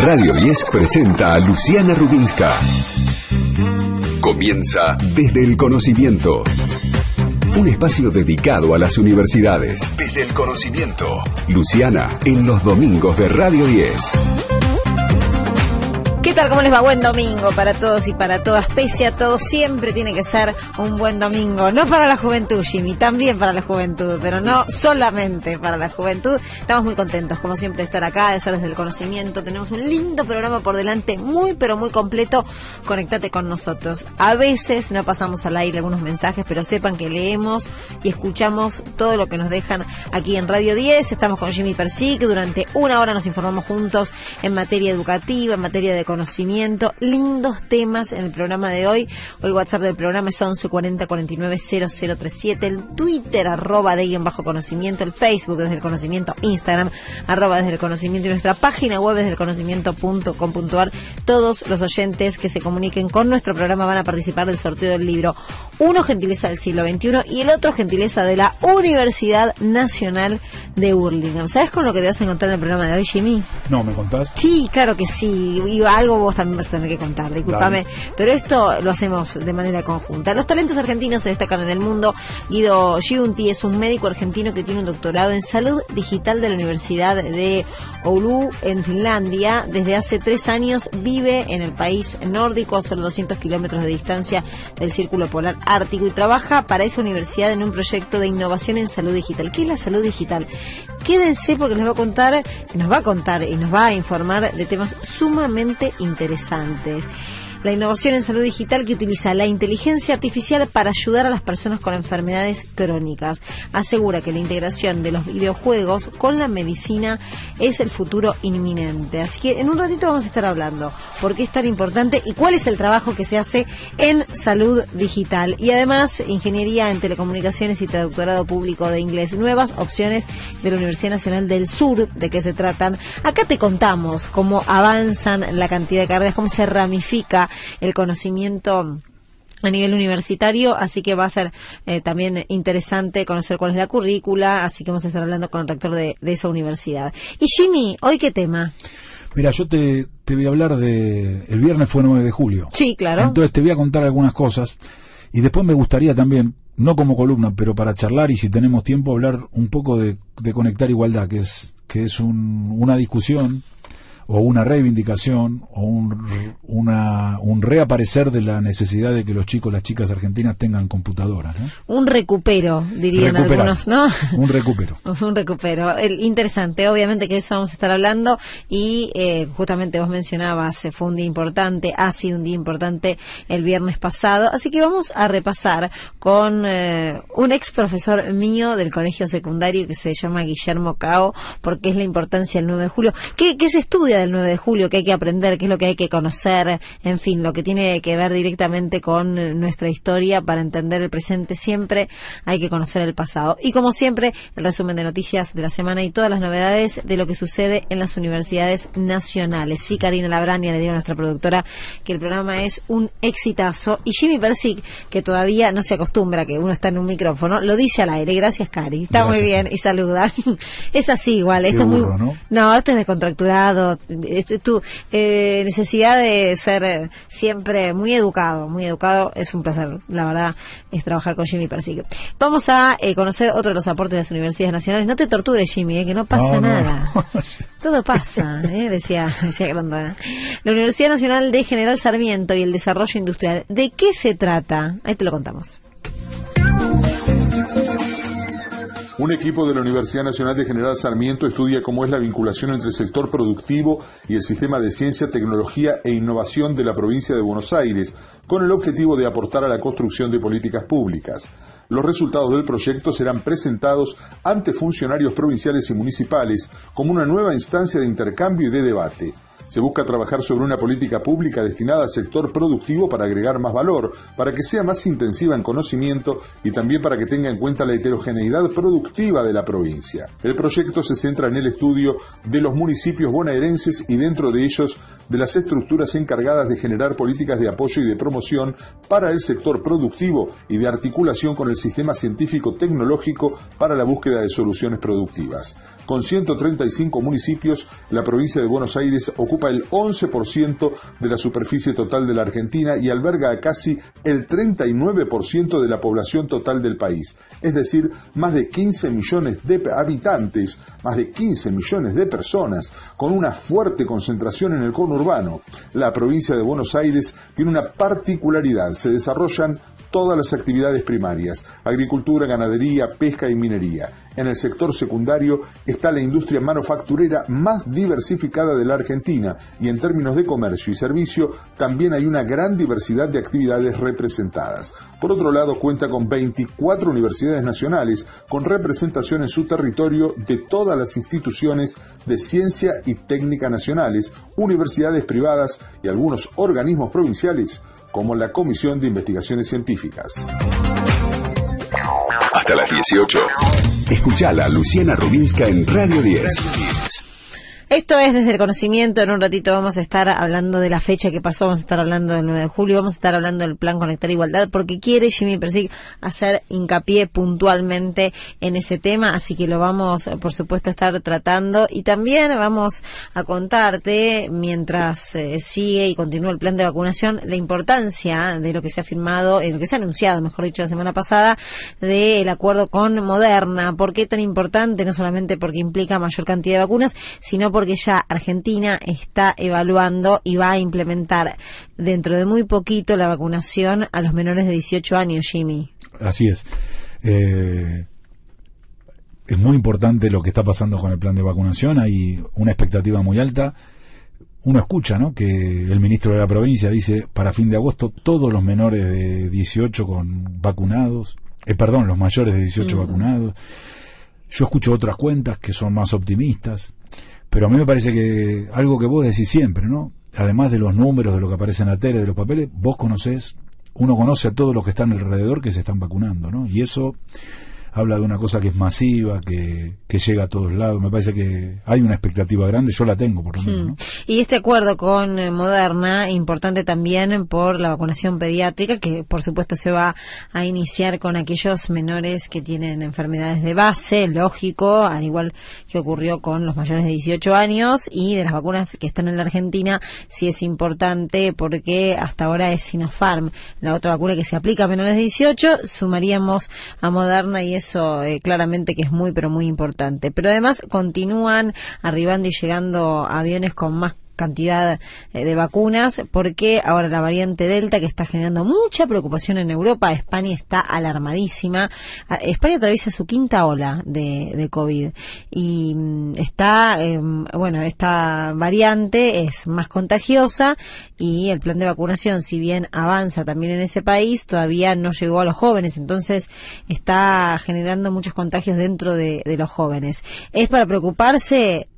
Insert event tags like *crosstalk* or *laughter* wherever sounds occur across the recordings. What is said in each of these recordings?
Radio 10 presenta a Luciana Rubinska. Comienza desde el conocimiento. Un espacio dedicado a las universidades. Desde el conocimiento. Luciana, en los domingos de Radio 10. ¿Cómo les va? Buen domingo para todos y para todas. Pese a todo, siempre tiene que ser un buen domingo. No para la juventud, Jimmy, también para la juventud, pero no solamente para la juventud. Estamos muy contentos, como siempre, de estar acá, de ser desde el conocimiento. Tenemos un lindo programa por delante, muy, pero muy completo. Conectate con nosotros. A veces no pasamos al aire algunos mensajes, pero sepan que leemos y escuchamos todo lo que nos dejan aquí en Radio 10. Estamos con Jimmy Persic. Durante una hora nos informamos juntos en materia educativa, en materia de conocimiento. Lindos temas en el programa de hoy. Hoy el WhatsApp del programa es 1140 49 0037. El Twitter, arroba de en bajo conocimiento. El Facebook desde el conocimiento. Instagram, arroba desde el conocimiento. Y nuestra página web desde el conocimiento.com.ar. Todos los oyentes que se comuniquen con nuestro programa van a participar del sorteo del libro. Uno gentileza del siglo XXI y el otro gentileza de la Universidad Nacional de Burlingame. ¿Sabes con lo que te vas a encontrar en el programa de hoy, Jimmy? No, ¿me contás? Sí, claro que sí. Y algo vos también vas a tener que contar, discúlpame. Pero esto lo hacemos de manera conjunta. Los talentos argentinos se destacan en el mundo. Guido Giunti es un médico argentino que tiene un doctorado en salud digital de la Universidad de Oulu, en Finlandia. Desde hace tres años vive en el país nórdico, a solo 200 kilómetros de distancia del Círculo Polar Ártico, y trabaja para esa universidad en un proyecto de innovación en salud digital. ¿Qué es la salud digital? Quédense porque les va a contar, nos va a contar y nos va a informar de temas sumamente interesantes. La innovación en salud digital que utiliza la inteligencia artificial para ayudar a las personas con enfermedades crónicas. Asegura que la integración de los videojuegos con la medicina es el futuro inminente. Así que en un ratito vamos a estar hablando por qué es tan importante y cuál es el trabajo que se hace en salud digital. Y además, ingeniería en telecomunicaciones y traductorado público de inglés. Nuevas opciones de la Universidad Nacional del Sur. ¿De qué se tratan? Acá te contamos cómo avanzan la cantidad de carreras, cómo se ramifica el conocimiento a nivel universitario, así que va a ser eh, también interesante conocer cuál es la currícula, así que vamos a estar hablando con el rector de, esa universidad. Y Jimmy, ¿hoy qué tema? Mira, yo te, te, voy a hablar de... El viernes fue 9 de julio. Sí, claro. Entonces te voy a contar algunas cosas y después me gustaría también, no como columna, pero para charlar y si tenemos tiempo hablar un poco de, de conectar igualdad, que es, que es un, una discusión o una reivindicación o un, una, un reaparecer de la necesidad de que los chicos, las chicas argentinas tengan computadoras. Un recupero, dirían algunos, ¿no? *laughs* Un recupero. *laughs* un recupero. El, interesante, obviamente que eso vamos a estar hablando y eh, justamente vos mencionabas, eh, fue un día importante, ha sido un día importante el viernes pasado, así que vamos a repasar con eh, un ex profesor mío del colegio secundario que se llama Guillermo Cao, porque es la importancia del 9 de julio. ¿Qué, qué se estudia del 9 de julio, que hay que aprender, qué es lo que hay que conocer, en fin, lo que tiene que ver directamente con nuestra historia para entender el presente. Siempre hay que conocer el pasado. Y como siempre, el resumen de noticias de la semana y todas las novedades de lo que sucede en las universidades nacionales. Sí, Karina Labrania le digo a nuestra productora que el programa es un exitazo. Y Jimmy Persic, que todavía no se acostumbra que uno está en un micrófono, lo dice al aire. Gracias, Cari. Está muy bien y saluda. *laughs* es así igual. Esto es muy... ¿no? no, esto es descontracturado es tu eh, necesidad de ser eh, siempre muy educado, muy educado. Es un placer, la verdad, es trabajar con Jimmy Persigue. Vamos a eh, conocer otro de los aportes de las universidades nacionales. No te tortures, Jimmy, que no pasa nada. Todo pasa, decía, decía Grandona. La Universidad Nacional de General Sarmiento y el Desarrollo Industrial. ¿De qué se trata? Ahí te lo contamos. Un equipo de la Universidad Nacional de General Sarmiento estudia cómo es la vinculación entre el sector productivo y el sistema de ciencia, tecnología e innovación de la provincia de Buenos Aires, con el objetivo de aportar a la construcción de políticas públicas. Los resultados del proyecto serán presentados ante funcionarios provinciales y municipales como una nueva instancia de intercambio y de debate. Se busca trabajar sobre una política pública destinada al sector productivo para agregar más valor, para que sea más intensiva en conocimiento y también para que tenga en cuenta la heterogeneidad productiva de la provincia. El proyecto se centra en el estudio de los municipios bonaerenses y dentro de ellos de las estructuras encargadas de generar políticas de apoyo y de promoción para el sector productivo y de articulación con el sistema científico tecnológico para la búsqueda de soluciones productivas. Con 135 municipios, la provincia de Buenos Aires ocupa ocupa el 11% de la superficie total de la Argentina y alberga a casi el 39% de la población total del país, es decir, más de 15 millones de habitantes, más de 15 millones de personas, con una fuerte concentración en el conurbano. La provincia de Buenos Aires tiene una particularidad, se desarrollan todas las actividades primarias, agricultura, ganadería, pesca y minería. En el sector secundario está la industria manufacturera más diversificada de la Argentina y en términos de comercio y servicio también hay una gran diversidad de actividades representadas. Por otro lado, cuenta con 24 universidades nacionales con representación en su territorio de todas las instituciones de ciencia y técnica nacionales, universidades privadas y algunos organismos provinciales como la Comisión de Investigaciones Científicas. Hasta las 18. Escuchala Luciana Rubinska en Radio 10. Esto es desde el conocimiento. En un ratito vamos a estar hablando de la fecha que pasó. Vamos a estar hablando del 9 de julio. Vamos a estar hablando del plan Conectar Igualdad porque quiere Jimmy Persig hacer hincapié puntualmente en ese tema. Así que lo vamos, por supuesto, a estar tratando. Y también vamos a contarte, mientras eh, sigue y continúa el plan de vacunación, la importancia de lo que se ha firmado, de lo que se ha anunciado, mejor dicho, la semana pasada, del acuerdo con Moderna. ¿Por qué tan importante? No solamente porque implica mayor cantidad de vacunas, sino porque ya Argentina está evaluando y va a implementar dentro de muy poquito la vacunación a los menores de 18 años, Jimmy. Así es. Eh, es muy importante lo que está pasando con el plan de vacunación. Hay una expectativa muy alta. Uno escucha, ¿no? Que el ministro de la provincia dice para fin de agosto todos los menores de 18 con vacunados, eh, perdón, los mayores de 18 mm. vacunados. Yo escucho otras cuentas que son más optimistas. Pero a mí me parece que algo que vos decís siempre, ¿no? Además de los números, de lo que aparece en la tele, de los papeles, vos conocés, uno conoce a todos los que están alrededor que se están vacunando, ¿no? Y eso habla de una cosa que es masiva, que, que llega a todos lados. Me parece que hay una expectativa grande, yo la tengo por lo menos. Y este acuerdo con eh, Moderna, importante también por la vacunación pediátrica, que por supuesto se va a iniciar con aquellos menores que tienen enfermedades de base, lógico, al igual que ocurrió con los mayores de 18 años, y de las vacunas que están en la Argentina, sí es importante porque hasta ahora es Sinopharm, la otra vacuna que se aplica a menores de 18, sumaríamos a Moderna y eso eh, claramente que es muy, pero muy importante. Pero además continúan arribando y llegando aviones con más cantidad eh, de vacunas, porque ahora la variante Delta, que está generando mucha preocupación en Europa, España está alarmadísima. España atraviesa su quinta ola de, COVID y mm, está, em, bueno, esta variante es más contagiosa y el plan de vacunación, si bien avanza también en ese país, todavía no llegó a los jóvenes, entonces está generando muchos contagios dentro de, de los jóvenes. ¿Es para preocuparse?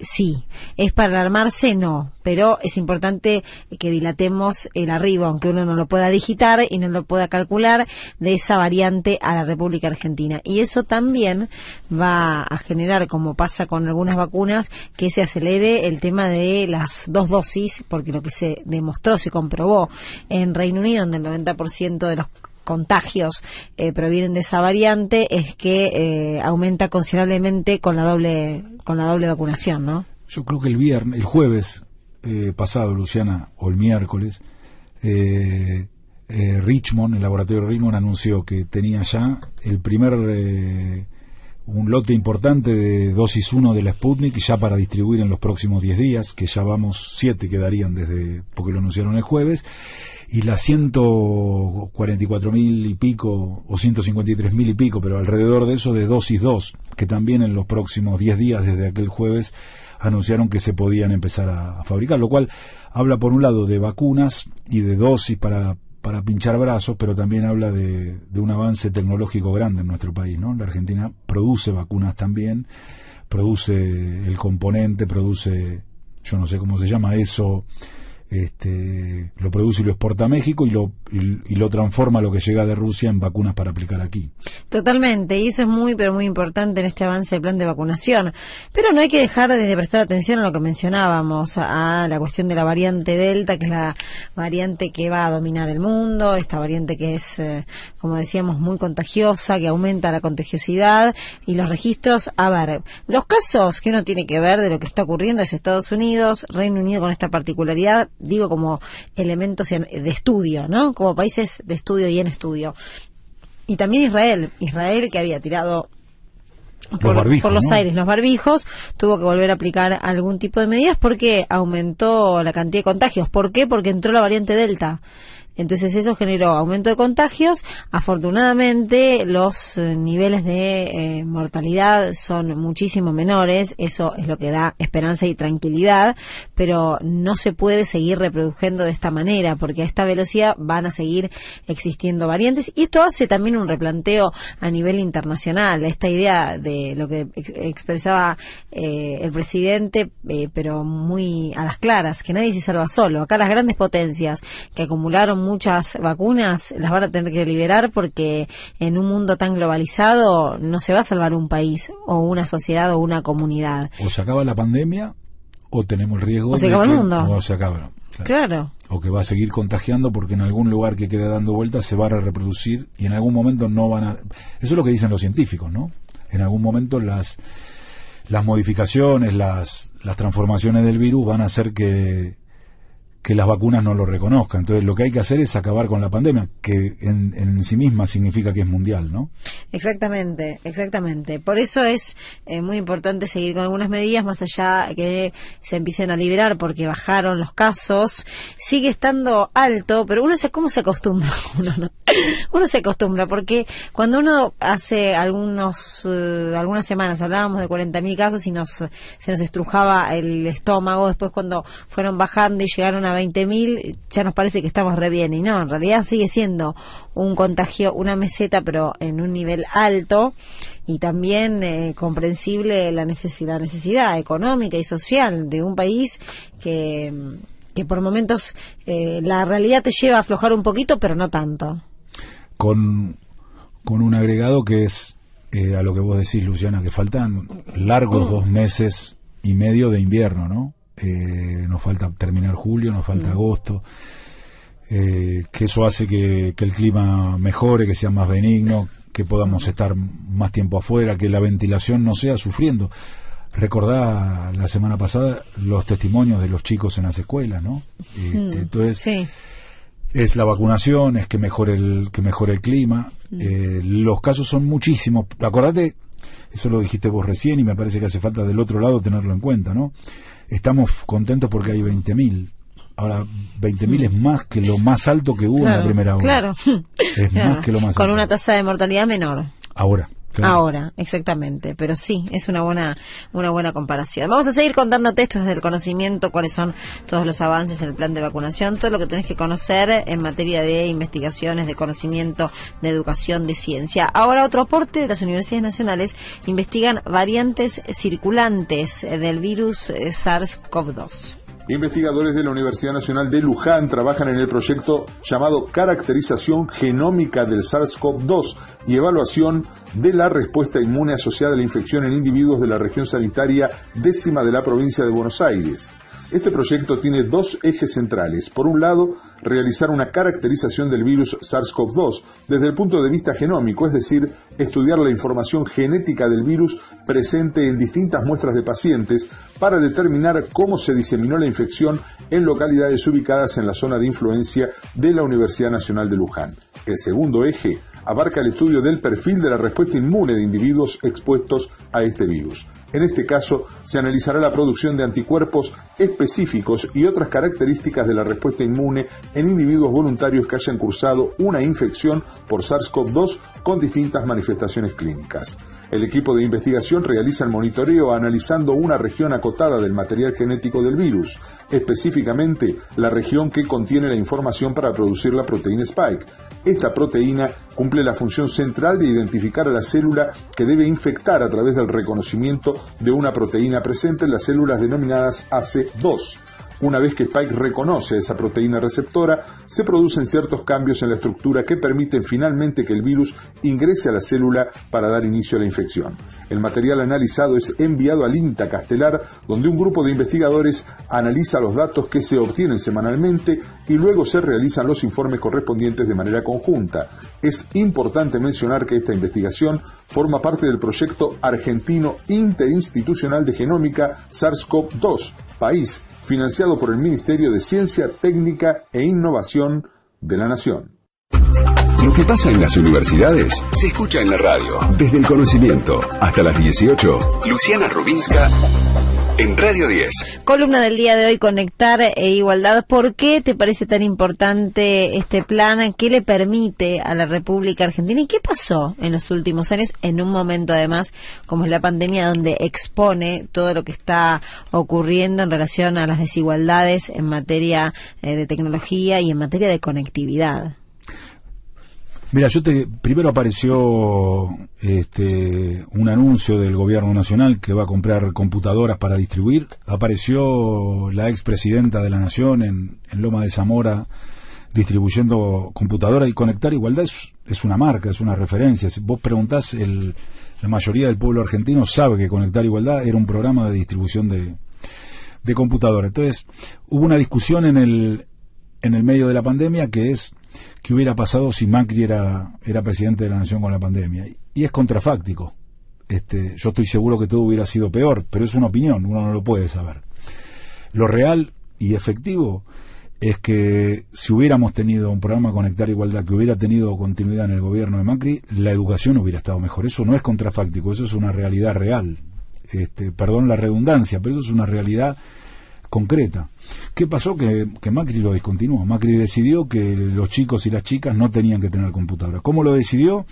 Sí. ¿Es para alarmarse? No. Pero es importante que dilatemos el arribo, aunque uno no lo pueda digitar y no lo pueda calcular, de esa variante a la República Argentina. Y eso también va a generar, como pasa con algunas vacunas, que se acelere el tema de las dos dosis, porque lo que se demostró, se comprobó en Reino Unido, donde el 90% de los contagios eh, provienen de esa variante es que eh, aumenta considerablemente con la doble con la doble vacunación, ¿no? Yo creo que el viernes, el jueves eh, pasado, Luciana, o el miércoles, Richmond, el laboratorio Richmond anunció que tenía ya el primer un lote importante de dosis 1 de la Sputnik ya para distribuir en los próximos 10 días, que ya vamos 7 quedarían desde porque lo anunciaron el jueves y las 144 mil y pico o 153 mil y pico, pero alrededor de eso de dosis 2, que también en los próximos 10 días desde aquel jueves anunciaron que se podían empezar a, fabricar, lo cual habla por un lado de vacunas y de dosis para, para pinchar brazos, pero también habla de, de un avance tecnológico grande en nuestro país, ¿no? La Argentina produce vacunas también, produce el componente, produce, yo no sé cómo se llama eso, este, lo produce y lo exporta a México y lo, y, lo transforma lo que llega de Rusia en vacunas para aplicar aquí. Totalmente, y eso es muy, pero muy importante en este avance del plan de vacunación. Pero no hay que dejar de prestar atención a lo que mencionábamos, a, la cuestión de la variante Delta, que es la variante que va a dominar el mundo, esta variante que es, eh, como decíamos, muy contagiosa, que aumenta la contagiosidad y los registros. A ver, los casos que uno tiene que ver de lo que está ocurriendo es Estados Unidos, Reino Unido con esta particularidad digo como elementos de estudio, ¿no? Como países de estudio y en estudio. Y también Israel, Israel que había tirado por los, aires los barbijos, tuvo que volver a aplicar algún tipo de medidas porque aumentó la cantidad de contagios. ¿Por qué? Porque entró la variante Delta. Entonces eso generó aumento de contagios. Afortunadamente los eh, niveles de eh, mortalidad son muchísimo menores. Eso es lo que da esperanza y tranquilidad. Pero no se puede seguir reproduciendo de esta manera porque a esta velocidad van a seguir existiendo variantes. Y esto hace también un replanteo a nivel internacional. Esta idea de lo que expresaba eh, el presidente, pero muy a las claras, que nadie se salva solo. Acá las grandes potencias que acumularon muchas vacunas las van a tener que liberar porque en un mundo tan globalizado no se va a salvar un país o una sociedad o una comunidad. O se acaba la pandemia o tenemos el riesgo o se acaba el mundo. O se acaba. Claro. O que va a seguir contagiando porque en algún lugar que quede dando vueltas se va a reproducir y en algún momento no van a... Eso es lo que dicen los científicos, ¿no? En algún momento las las modificaciones, las, las transformaciones del virus van a hacer que, que las vacunas no lo reconozcan. Entonces, lo que hay que hacer es acabar con la pandemia, que en, en sí misma significa que es mundial, ¿no? Exactamente, exactamente. Por eso es eh, muy importante seguir con algunas medidas, más allá que se empiecen a liberar, porque bajaron los casos. Sigue estando alto, pero uno se, ¿cómo se acostumbra? *laughs* Uno, no? uno se acostumbra, porque cuando uno hace algunos, uh, algunas semanas hablábamos de 40.000 casos y nos, se nos estrujaba el estómago, después cuando fueron bajando y llegaron a 20.000, ya nos parece que estamos re bien. Y no, en realidad sigue siendo un contagio, una meseta, pero en un nivel alto y también eh, comprensible la necesidad, necesidad económica y social de un país que, que por momentos eh, la realidad te lleva a aflojar un poquito, pero no tanto. Con, con un agregado que es eh, a lo que vos decís, Luciana, que faltan largos dos meses y medio de invierno, ¿no? Eh, nos falta terminar julio, nos falta mm. agosto, eh, que eso hace que, el clima mejore, que sea más benigno, que podamos estar más tiempo afuera, que la ventilación no sea sufriendo. Recordá la semana pasada los testimonios de los chicos en las escuelas, ¿no? Mm. entonces, es la vacunación, es que mejore el, que mejore el clima. Mm. Eh, los casos son muchísimos. Acordate, eso lo dijiste vos recién y me parece que hace falta del otro lado tenerlo en cuenta, ¿no? Estamos contentos porque hay 20.000. Ahora, 20.000 es más que lo más alto que hubo en la primera hora. Claro. Es *laughs* más que lo más alto. Con una tasa de mortalidad menor. Ahora. Ahora, exactamente, pero sí, es una buena una buena comparación. Vamos a seguir contando textos desde el conocimiento, cuáles son todos los avances en el plan de vacunación, todo lo que tenés que conocer en materia de investigaciones, de conocimiento, de educación, de ciencia. Ahora otro aporte, las universidades nacionales investigan variantes circulantes del virus eh, SARS-CoV-2. Investigadores de la Universidad Nacional de Luján trabajan en el proyecto llamado Caracterización Genómica del SARS-CoV-2 y evaluación de la respuesta inmune asociada a la infección en individuos de la región sanitaria décima de la provincia de Buenos Aires. Este proyecto tiene dos ejes centrales. Por un lado, realizar una caracterización del virus SARS-CoV-2 desde el punto de vista genómico, es decir, estudiar la información genética del virus presente en distintas muestras de pacientes para determinar cómo se diseminó la infección en localidades ubicadas en la zona de influencia de la Universidad Nacional de Luján. El segundo eje abarca el estudio del perfil de la respuesta inmune de individuos expuestos a este virus. En este caso, se analizará la producción de anticuerpos específicos y otras características de la respuesta inmune en individuos voluntarios que hayan cursado una infección por SARS-CoV-2 con distintas manifestaciones clínicas. El equipo de investigación realiza el monitoreo analizando una región acotada del material genético del virus, específicamente la región que contiene la información para producir la proteína Spike. Esta proteína cumple la función central de identificar a la célula que debe infectar a través del reconocimiento de una proteína presente en las células denominadas AC2. Una vez que Spike reconoce esa proteína receptora, se producen ciertos cambios en la estructura que permiten finalmente que el virus ingrese a la célula para dar inicio a la infección. El material analizado es enviado al INTA Castelar, donde un grupo de investigadores analiza los datos que se obtienen semanalmente y luego se realizan los informes correspondientes de manera conjunta. Es importante mencionar que esta investigación forma parte del proyecto argentino interinstitucional de genómica SARS-CoV-2, país financiado por el Ministerio de Ciencia, Técnica e Innovación de la Nación. Lo que pasa en las universidades se escucha en la radio. Desde el conocimiento hasta las 18, Luciana Rubinska en Radio 10. Columna del día de hoy, Conectar e Igualdad. ¿Por qué te parece tan importante este plan? ¿Qué le permite a la República Argentina? ¿Y qué pasó en los últimos años? En un momento, además, como es la pandemia, donde expone todo lo que está ocurriendo en relación a las desigualdades en materia eh, de tecnología y en materia de conectividad. Mira, yo te primero apareció este un anuncio del gobierno nacional que va a comprar computadoras para distribuir. Apareció la expresidenta de la nación en, Loma de Zamora distribuyendo computadoras y conectar igualdad es, es, una marca, es una referencia. Si vos preguntás, el, la mayoría del pueblo argentino sabe que Conectar Igualdad era un programa de distribución de, de computadoras. Entonces, hubo una discusión en el, en el medio de la pandemia que es qué hubiera pasado si Macri era, era presidente de la nación con la pandemia. Y es contrafáctico. Este, yo estoy seguro que todo hubiera sido peor, pero es una opinión, uno no lo puede saber. Lo real y efectivo es que si hubiéramos tenido un programa Conectar Igualdad que hubiera tenido continuidad en el gobierno de Macri, la educación hubiera estado mejor. Eso no es contrafáctico, eso es una realidad real. Este, perdón la redundancia, pero eso es una realidad concreta. ¿Qué pasó? Que, Macri lo discontinuó. Macri decidió que los chicos y las chicas no tenían que tener computadora. ¿Cómo lo decidió?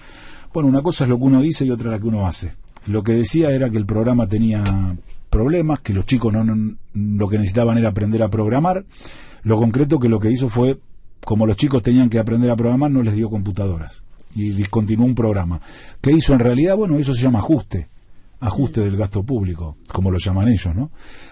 Bueno, una cosa es lo que uno dice y otra la que uno hace. Lo que decía era que el programa tenía problemas, que los chicos no, lo que necesitaban era aprender a programar. Lo concreto que lo que hizo fue, como los chicos tenían que aprender a programar, no les dio computadoras y discontinuó un programa. ¿Qué hizo en realidad? Bueno, eso se llama ajuste ajuste del gasto público, como lo llaman ellos, ¿no?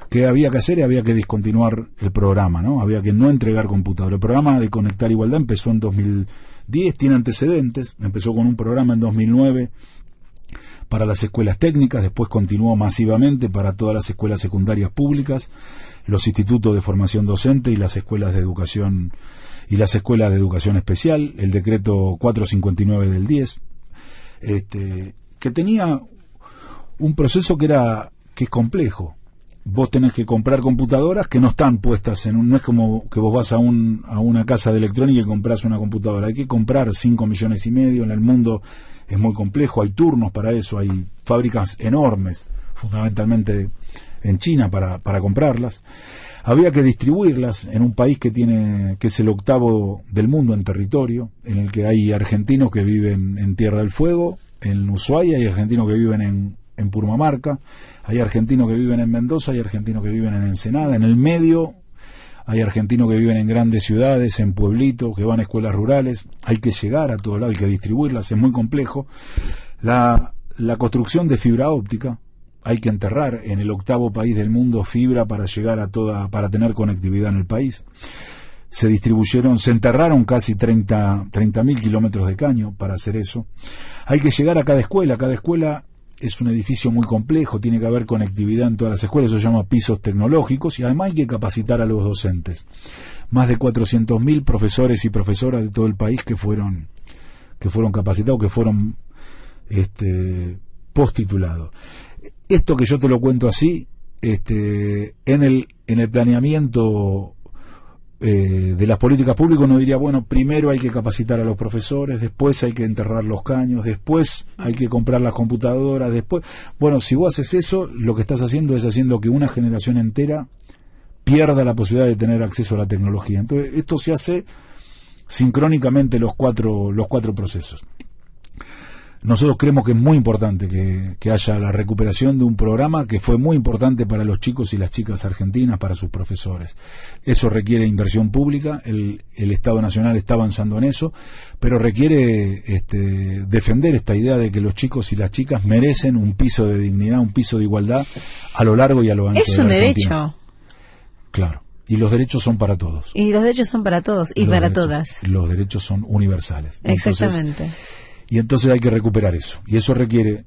¿Qué había que hacer? Había que discontinuar el programa, ¿no? Había que no entregar computador. El programa de Conectar Igualdad empezó en 2010, tiene antecedentes, empezó con un programa en 2009 para las escuelas técnicas, después continuó masivamente para todas las escuelas secundarias públicas, los institutos de formación docente y las escuelas de educación y las escuelas de educación especial, el decreto 459 del 10, este, que tenía un proceso que era que es complejo. Vos tenés que comprar computadoras que no están puestas en un, no es como que vos vas a un, a una casa de electrónica y compras una computadora. Hay que comprar 5 millones y medio. En el mundo es muy complejo. Hay turnos para eso. Hay fábricas enormes, fundamentalmente en China para, para comprarlas. Había que distribuirlas en un país que tiene, que es el octavo del mundo en territorio, en el que hay argentinos que viven en Tierra del Fuego, en Ushuaia, y argentinos que viven en en Purmamarca, hay argentinos que viven en Mendoza, hay argentinos que viven en Ensenada, en el medio hay argentinos que viven en grandes ciudades, en pueblitos, que van a escuelas rurales, hay que llegar a todo lado, hay que distribuirlas, es muy complejo. La, la construcción de fibra óptica, hay que enterrar en el octavo país del mundo fibra para llegar a toda, para tener conectividad en el país. Se distribuyeron, se enterraron casi 30 mil kilómetros de caño para hacer eso. Hay que llegar a cada escuela, cada escuela es un edificio muy complejo, tiene que haber conectividad en todas las escuelas, eso se llama pisos tecnológicos y además hay que capacitar a los docentes. Más de 400.000 profesores y profesoras de todo el país que fueron que fueron capacitados, que fueron este postitulados. Esto que yo te lo cuento así, este en el en el planeamiento eh, de las políticas públicas uno diría, bueno, primero hay que capacitar a los profesores, después hay que enterrar los caños, después hay que comprar las computadoras, después... Bueno, si vos haces eso, lo que estás haciendo es haciendo que una generación entera pierda la posibilidad de tener acceso a la tecnología. Entonces, esto se hace sincrónicamente los cuatro, los cuatro procesos. Nosotros creemos que es muy importante que, haya la recuperación de un programa que fue muy importante para los chicos y las chicas argentinas, para sus profesores. Eso requiere inversión pública, el, Estado Nacional está avanzando en eso, pero requiere este, defender esta idea de que los chicos y las chicas merecen un piso de dignidad, un piso de igualdad a lo largo y a lo ancho. Es un derecho. Claro. Y los derechos son para todos. Y los derechos son para todos y para todas. Los derechos son universales. Exactamente. Y entonces hay que recuperar eso. Y eso requiere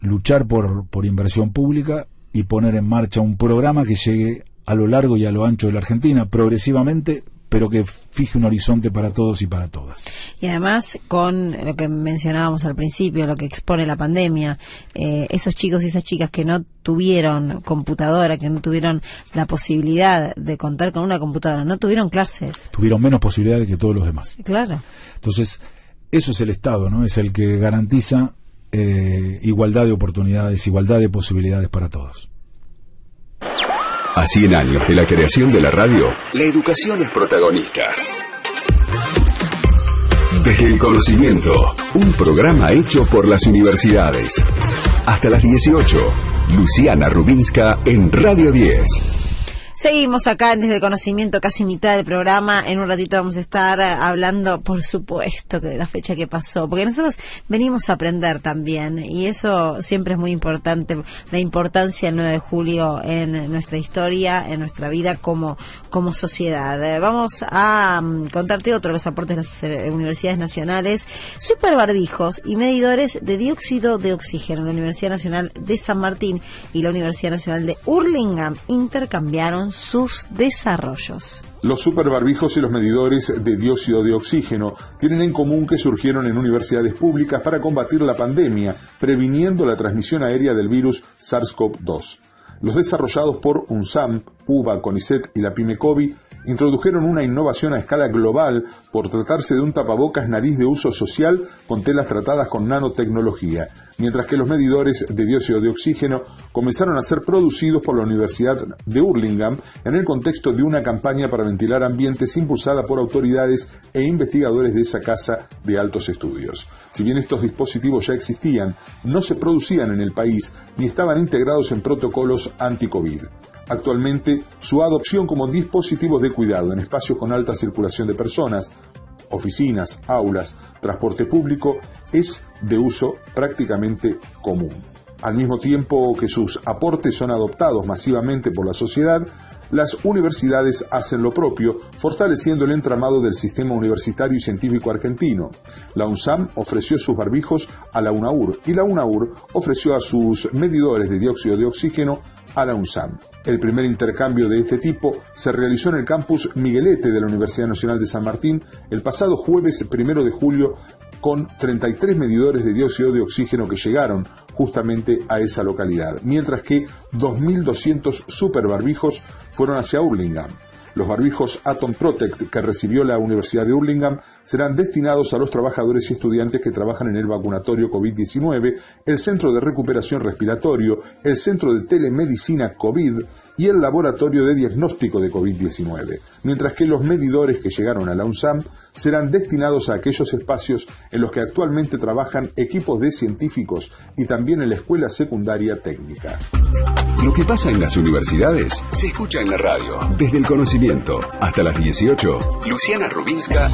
luchar por, por inversión pública y poner en marcha un programa que llegue a lo largo y a lo ancho de la Argentina, progresivamente pero que fije un horizonte para todos y para todas. Y además, con lo que mencionábamos al principio, lo que expone la pandemia, eh, esos chicos y esas chicas que no tuvieron computadora, que no tuvieron la posibilidad de contar con una computadora, no tuvieron clases. Tuvieron menos posibilidades que todos los demás. Claro. Entonces, eso es el Estado, ¿no? Es el que garantiza eh, igualdad de oportunidades, igualdad de posibilidades para todos. A 100 años de la creación de la radio, la educación es protagonista. Desde el conocimiento, un programa hecho por las universidades. Hasta las 18, Luciana Rubinska en Radio 10. Seguimos acá desde el conocimiento, casi mitad del programa. En un ratito vamos a estar eh, hablando, por supuesto, que de la fecha que pasó, porque nosotros venimos a aprender también, y eso siempre es muy importante, la importancia del 9 de julio en nuestra historia, en nuestra vida como, como sociedad. Eh, vamos a mm, contarte otro de los aportes de las eh, universidades nacionales, superbarbijos y medidores de dióxido de oxígeno. La Universidad Nacional de San Martín y la Universidad Nacional de Hurlingham intercambiaron sus desarrollos. Los superbarbijos y los medidores de dióxido de oxígeno tienen en común que surgieron en universidades públicas para combatir la pandemia, previniendo la transmisión aérea del virus SARS-CoV-2. Los desarrollados por UNSAM, UBA, CONICET y la PYMECOVI introdujeron una innovación a escala global por tratarse de un tapabocas nariz de uso social con telas tratadas con nanotecnología, mientras que los medidores de dióxido de oxígeno comenzaron a ser producidos por la Universidad de Hurlingham en el contexto de una campaña para ventilar ambientes impulsada por autoridades e investigadores de esa casa de altos estudios. Si bien estos dispositivos ya existían, no se producían en el país ni estaban integrados en protocolos anti-COVID. Actualmente, su adopción como dispositivos de cuidado en espacios con alta circulación de personas, oficinas, aulas, transporte público, es de uso prácticamente común. Al mismo tiempo que sus aportes son adoptados masivamente por la sociedad, las universidades hacen lo propio, fortaleciendo el entramado del sistema universitario y científico argentino. La UNSAM ofreció sus barbijos a la UNAUR y la UNAUR ofreció a sus medidores de dióxido de oxígeno a la UNSAM. El primer intercambio de este tipo se realizó en el campus Miguelete de la Universidad Nacional de San Martín el pasado jueves primero de julio con 33 medidores de dióxido de oxígeno que llegaron justamente a esa localidad, mientras que 2.200 superbarbijos fueron hacia Hurlingham. Los barbijos Atom Protect que recibió la Universidad de Hurlingham serán destinados a los trabajadores y estudiantes que trabajan en el vacunatorio COVID-19, el Centro de Recuperación Respiratorio, el Centro de Telemedicina COVID, y el laboratorio de diagnóstico de COVID-19, mientras que los medidores que llegaron a la UNSAM serán destinados a aquellos espacios en los que actualmente trabajan equipos de científicos y también en la escuela secundaria técnica. Lo que pasa en las universidades se escucha en la radio. Desde el conocimiento hasta las 18, Luciana Rubinska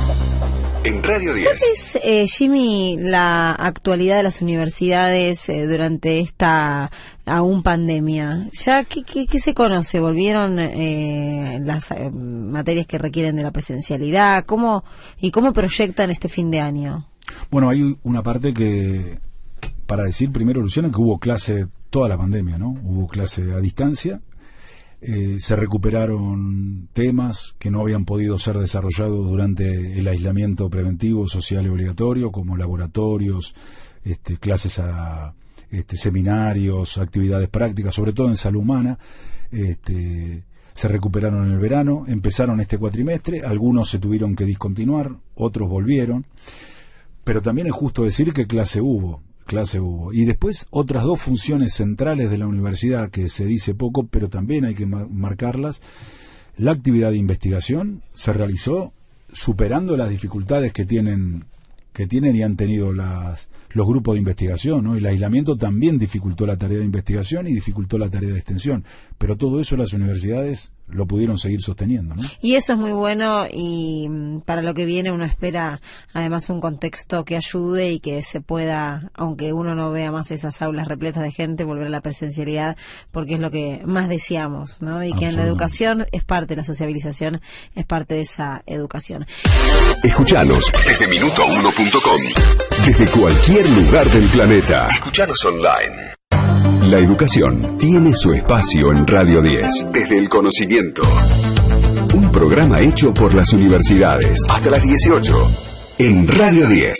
en Radio 10. ¿Cuál es, eh, Jimmy, la actualidad de las universidades eh, durante esta aún pandemia? ¿Ya qué, qué, se conoce? ¿Volvieron eh, las materias que requieren de la presencialidad? ¿Cómo, ¿Y cómo proyectan este fin de año? Bueno, hay una parte que, para decir primero, Luciana, que hubo clase toda la pandemia, ¿no? Hubo clase a distancia eh, se recuperaron temas que no habían podido ser desarrollados durante el aislamiento preventivo, social y obligatorio, como laboratorios, este, clases a este, seminarios, actividades prácticas, sobre todo en salud humana. Este, se recuperaron en el verano, empezaron este cuatrimestre, algunos se tuvieron que discontinuar, otros volvieron, pero también es justo decir que clase hubo clase hubo. Y después otras dos funciones centrales de la universidad que se dice poco, pero también hay que marcarlas. La actividad de investigación se realizó superando las dificultades que tienen que tienen y han tenido las, los grupos de investigación, ¿no? El aislamiento también dificultó la tarea de investigación y dificultó la tarea de extensión, pero todo eso las universidades lo pudieron seguir sosteniendo. ¿no? Y eso es muy bueno y mm, para lo que viene uno espera además un contexto que ayude y que se pueda, aunque uno no vea más esas aulas repletas de gente, volver a la presencialidad porque es lo que más deseamos, ¿no? Y que en la educación es parte de la sociabilización, es parte de esa educación. Escuchanos desde minuto1.com, desde cualquier lugar del planeta. Escuchanos online. La educación tiene su espacio en Radio 10, desde el conocimiento. Un programa hecho por las universidades. Hasta las 18, en Radio 10.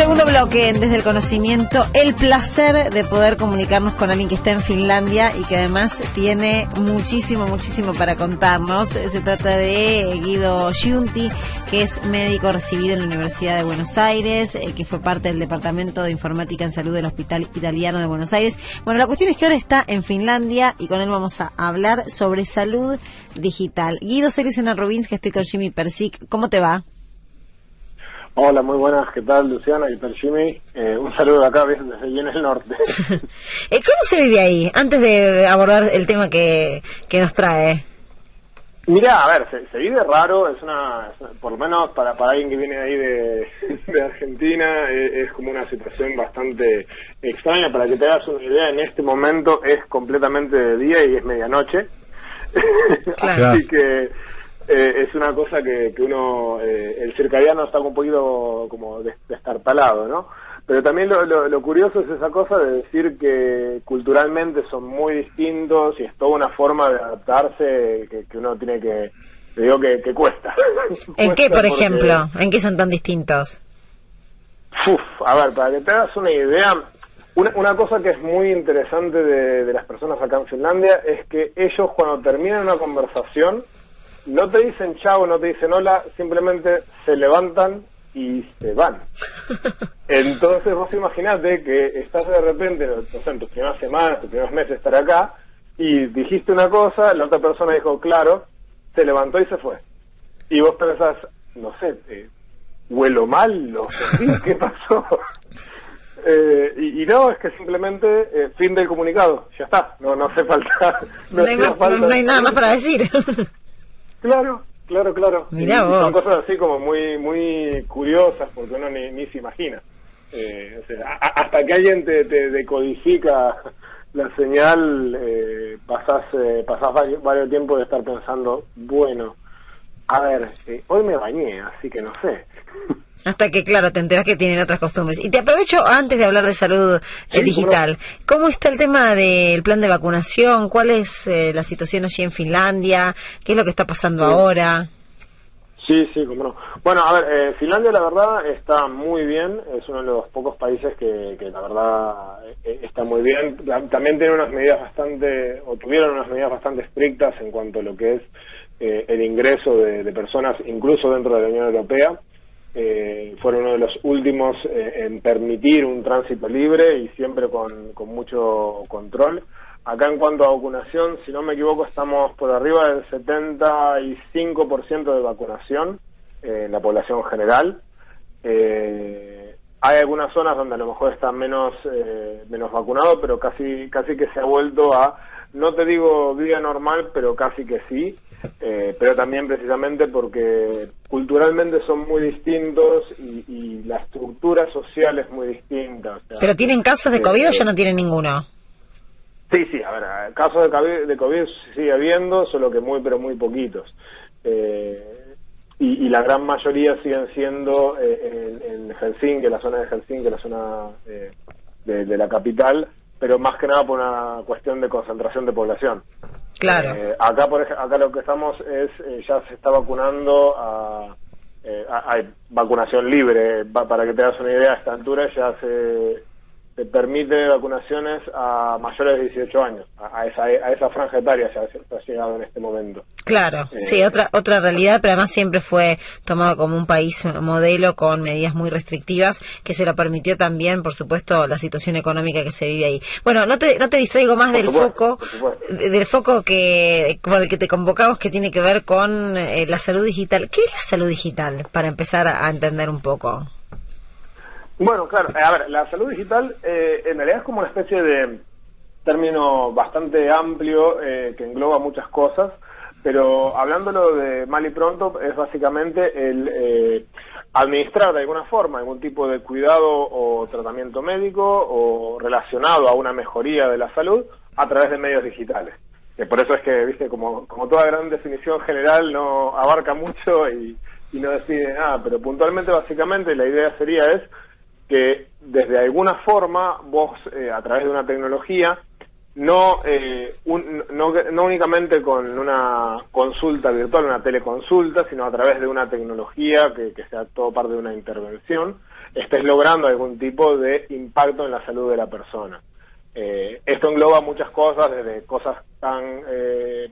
Segundo bloque, desde el conocimiento, el placer de poder comunicarnos con alguien que está en Finlandia y que además tiene muchísimo, muchísimo para contarnos. Se trata de Guido Giunti, que es médico recibido en la Universidad de Buenos Aires, eh, que fue parte del Departamento de Informática en Salud del Hospital Italiano de Buenos Aires. Bueno, la cuestión es que ahora está en Finlandia y con él vamos a hablar sobre salud digital. Guido, soy Luciana Rubins, que estoy con Jimmy Persic. ¿Cómo te va? Hola, muy buenas, ¿qué tal Luciana y tal Jimmy? Eh, un saludo acá desde bien el norte. *laughs* Eh, ¿Cómo se vive ahí? Antes de abordar el tema que, que nos trae. Mira, a ver, se, vive raro, es una, por lo menos para, para alguien que viene ahí de, *laughs* de Argentina, eh, es, como una situación bastante extraña. Para que te hagas una idea, en este momento es completamente de día y es medianoche. *laughs* Así que eh, es una cosa que, que uno, eh, el circadiano está un poquito como destartalado, ¿no? Pero también lo, lo, curioso es esa cosa de decir que culturalmente son muy distintos y es toda una forma de adaptarse que, uno tiene que, te digo que, cuesta. *laughs* ¿En qué, por ejemplo? ¿En qué son tan distintos? Uf, a ver, para que te hagas una idea, una, una cosa que es muy interesante de, de las personas acá en Finlandia es que ellos cuando terminan una conversación, no te dicen chao, no te dicen hola, simplemente se levantan y se van. *laughs* Entonces vos imaginate que estás de repente, en tus primeras semanas, tus primeros meses estar acá, y dijiste una cosa, la otra persona dijo, claro, se levantó y se fue. Y vos pensás, no sé, eh, huelo mal, no sé, ¿qué *laughs* pasó? Eh, y, no, es que simplemente eh, fin del comunicado, ya está, no, no hace falta. *laughs* No, hay, no hay nada más para decir. Claro, claro, claro. Mirá vos. Son cosas así como muy muy curiosas porque uno ni, ni se imagina. Eh, hasta que alguien te, te decodifica la señal, eh, pasás, eh, pasás varios, varios tiempos de estar pensando, bueno, a ver, eh, hoy me bañé, así que no sé. Hasta que, claro, te enteras que tienen otras costumbres. Y te aprovecho antes de hablar de salud eh, digital. ¿Cómo está el tema del plan de vacunación? ¿Cuál es eh, la situación allí en Finlandia? ¿Qué es lo que está pasando ahora? Sí, sí, cómo no. Bueno, a ver, eh, Finlandia la verdad está muy bien, es uno de los pocos países que, que la verdad está muy bien. También tiene unas medidas bastante, o tuvieron unas medidas bastante estrictas en cuanto a lo que es el ingreso de personas, incluso dentro de la Unión Europea eh, fueron uno de los últimos eh, en permitir un tránsito libre y siempre con, mucho control. Acá en cuanto a vacunación, si no me equivoco, estamos por arriba del 75% de vacunación eh, en la población general. Eh, hay algunas zonas donde a lo mejor está menos menos vacunado, pero casi casi que se ha vuelto a no te digo vida normal, pero casi que sí. Eh, pero también precisamente porque culturalmente son muy distintos y, la estructura social es muy distinta. ¿Pero tienen casos de COVID o ya no tienen ninguno? Sí, sí, a ver, casos de COVID, de COVID sigue habiendo, solo que muy, pero muy poquitos. Eh, y, la gran mayoría siguen siendo eh, en, Helsinki, la zona de Helsinki, la zona de la capital, pero más que nada por una cuestión de concentración de población. Claro. Eh, acá, por acá lo que estamos es, eh, ya se está vacunando a, eh, hay vacunación libre, para que te das una idea, a esta altura ya se permite vacunaciones a mayores de 18 años. A, esa, a esa franja etaria se ha llegado en este momento. Claro, eh, sí, otra otra realidad, pero además siempre fue tomado como un país modelo con medidas muy restrictivas que se lo permitió también, por supuesto, la situación económica que se vive ahí. Bueno, no te, no te distraigo más del foco, del foco que por el que te convocamos que tiene que ver con eh, la salud digital. ¿Qué es la salud digital? Para empezar a entender un poco. Bueno, claro, a ver, la salud digital eh, en realidad es como una especie de, término bastante amplio eh, que engloba muchas cosas, pero hablándolo de mal y pronto es básicamente el eh, administrar de alguna forma algún tipo de cuidado o tratamiento médico o relacionado a una mejoría de la salud a través de medios digitales. por eso es que, viste, como, como toda gran definición general no abarca mucho y, y no define nada, pero puntualmente básicamente la idea sería es que desde alguna forma vos eh, a través de una tecnología no, eh, no, no únicamente con una consulta virtual, una teleconsulta, sino a través de una tecnología que, que sea todo parte de una intervención, estés logrando algún tipo de impacto en la salud de la persona. Eh, esto engloba muchas cosas, desde cosas tan eh,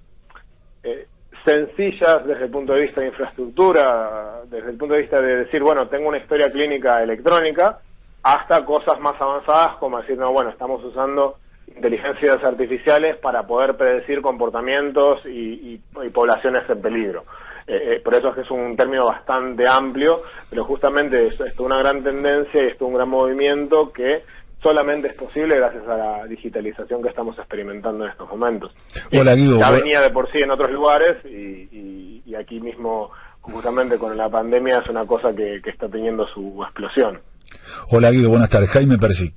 eh, sencillas desde el punto de vista de infraestructura, desde el punto de vista de decir, bueno, tengo una historia clínica electrónica, hasta cosas más avanzadas como decir, no, bueno, estamos usando inteligencias artificiales para poder predecir comportamientos y, poblaciones en peligro. Eh, eh, por eso es que es un término bastante amplio, pero justamente es, es una gran tendencia y es un gran movimiento que solamente es posible gracias a la digitalización que estamos experimentando en estos momentos. Hola Guido. Ya venía de por sí en otros lugares y, aquí mismo, justamente con la pandemia, es una cosa que, está teniendo su explosión. Hola Guido, buenas tardes. Jaime Persic.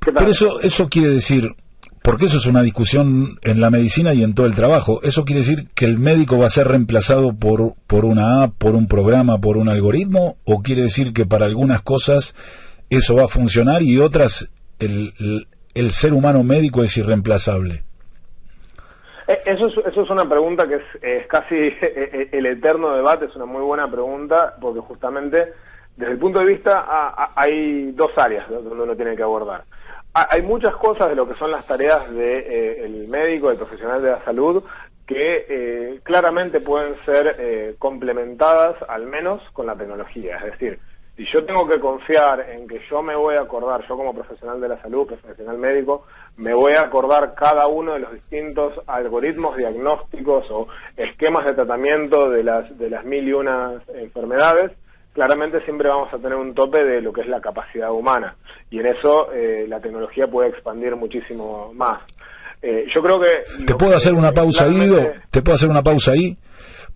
Pero eso, eso quiere decir, porque eso es una discusión en la medicina y en todo el trabajo, eso quiere decir que el médico va a ser reemplazado por, por una app, por un programa, por un algoritmo, o quiere decir que para algunas cosas eso va a funcionar y otras el, el, ser humano médico es irreemplazable? Eh, eso es, eso es una pregunta que es, casi *laughs* el eterno debate, es una muy buena pregunta, porque justamente desde el punto de vista hay dos áreas donde uno tiene que abordar. hay muchas cosas de lo que son las tareas del de, eh, médico, del profesional de la salud, que eh, claramente pueden ser complementadas al menos con la tecnología. Es decir, si yo tengo que confiar en que yo me voy a acordar, yo como profesional de la salud, profesional médico, me voy a acordar cada uno de los distintos algoritmos diagnósticos o esquemas de tratamiento de las, de las mil y unas enfermedades, claramente siempre vamos a tener un tope de lo que es la capacidad humana. Y en eso eh, la tecnología puede expandir muchísimo más. Eh, yo creo que... ¿Te puedo hacer una pausa, Guido? ¿Te puedo hacer una pausa ahí?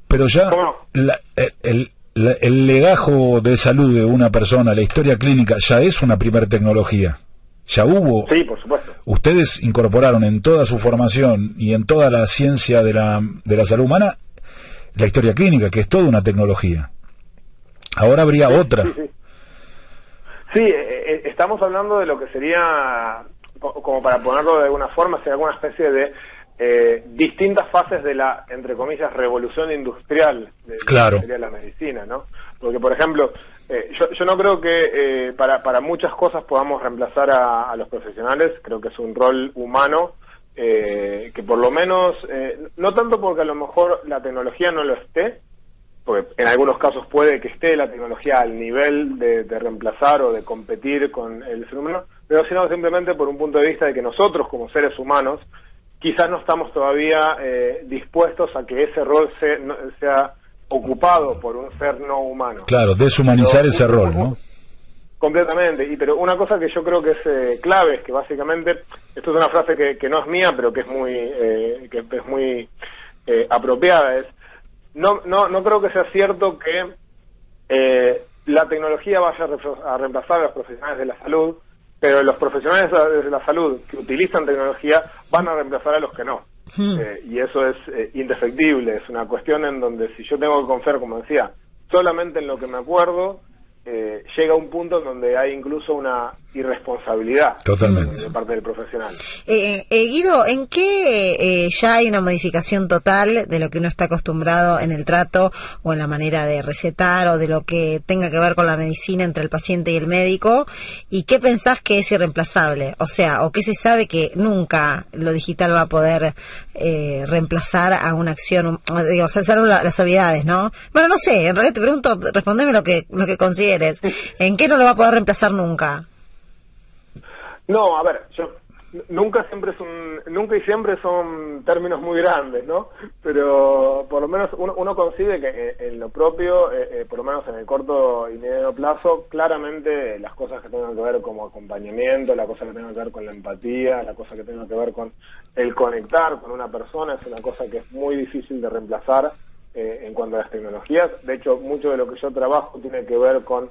Pero ya el, el legajo de salud de una persona, la historia clínica, ya es una primer tecnología. Ya hubo. Sí, por supuesto. Ustedes incorporaron en toda su formación y en toda la ciencia de la, de la salud humana la historia clínica, que es toda una tecnología. Ahora habría otra. Sí, eh, eh, estamos hablando de lo que sería, como para ponerlo de alguna forma, sería alguna especie de eh, distintas fases de la, entre comillas, revolución industrial de, claro. la medicina, ¿no? Porque, por ejemplo, eh, yo, yo, no creo que eh, para, para muchas cosas podamos reemplazar a, los profesionales, creo que es un rol humano que por lo menos, no tanto porque a lo mejor la tecnología no lo esté, porque en algunos casos puede que esté la tecnología al nivel de, de reemplazar o de competir con el ser humano, pero sino simplemente por un punto de vista de que nosotros como seres humanos quizás no estamos todavía eh, dispuestos a que ese rol sea ocupado por un ser no humano. Claro, deshumanizar ese rol, ¿no? Completamente, y pero una cosa que yo creo que es eh, clave es que básicamente, esto es una frase que, no es mía, pero que es muy, eh, que es muy apropiada, es, no, no, no creo que sea cierto que la tecnología vaya a reemplazar a los profesionales de la salud, pero los profesionales de la salud que utilizan tecnología van a reemplazar a los que no. Hmm. Eh, y eso es eh, indefectible, es una cuestión en donde si yo tengo que confiar, como decía, solamente en lo que me acuerdo, eh, llega un punto en donde hay incluso una irresponsabilidad Totalmente. de parte del profesional. Eh, eh, Guido, ¿en qué eh, ya hay una modificación total de lo que uno está acostumbrado en el trato o en la manera de recetar o de lo que tenga que ver con la medicina entre el paciente y el médico? ¿Y qué pensás que es irreemplazable? O sea, ¿o qué se sabe que nunca lo digital va a poder eh, reemplazar a una acción, digo, salvo las obviedades, ¿no? Bueno, no sé, en realidad te pregunto, respondeme lo que, lo que consideres. ¿En qué no lo va a poder reemplazar nunca? No, a ver, yo nunca siempre es un, nunca y siempre son términos muy grandes, ¿no? Pero por lo menos uno, uno concibe que en, lo propio, eh, eh, por lo menos en el corto y medio plazo, claramente las cosas que tengan que ver como acompañamiento, la cosa que tenga que ver con la empatía, la cosa que tenga que ver con el conectar con una persona es una cosa que es muy difícil de reemplazar eh, en cuanto a las tecnologías. De hecho, mucho de lo que yo trabajo tiene que ver con